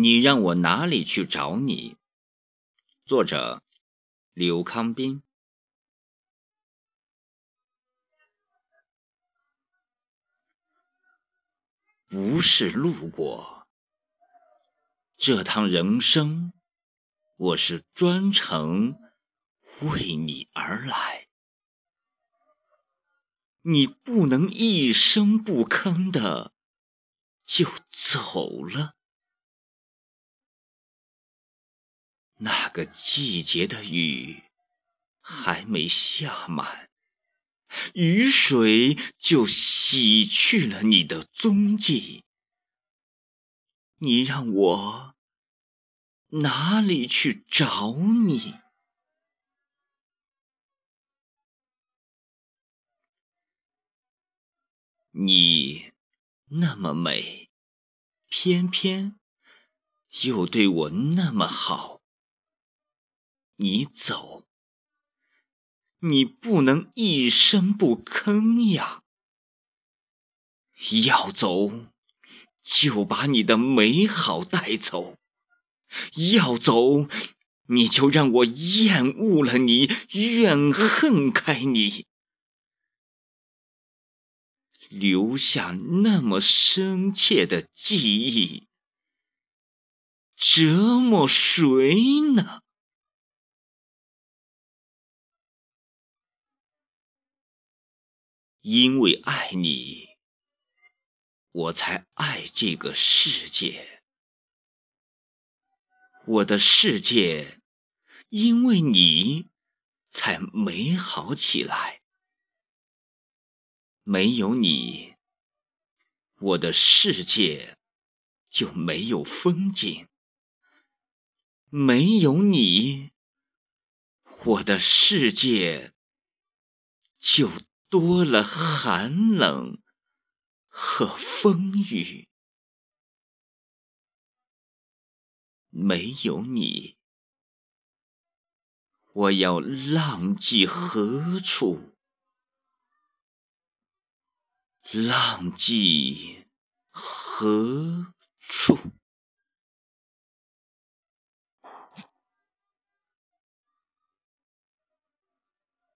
你让我哪里去找你？作者：刘康斌。不是路过，这趟人生，我是专程为你而来。你不能一声不吭的就走了。那个季节的雨还没下满，雨水就洗去了你的踪迹。你让我哪里去找你？你那么美，偏偏又对我那么好。你走，你不能一声不吭呀！要走，就把你的美好带走；要走，你就让我厌恶了你，怨恨开你，留下那么深切的记忆，折磨谁呢？因为爱你，我才爱这个世界。我的世界因为你才美好起来。没有你，我的世界就没有风景；没有你，我的世界就……多了寒冷和风雨，没有你，我要浪迹何处？浪迹何处？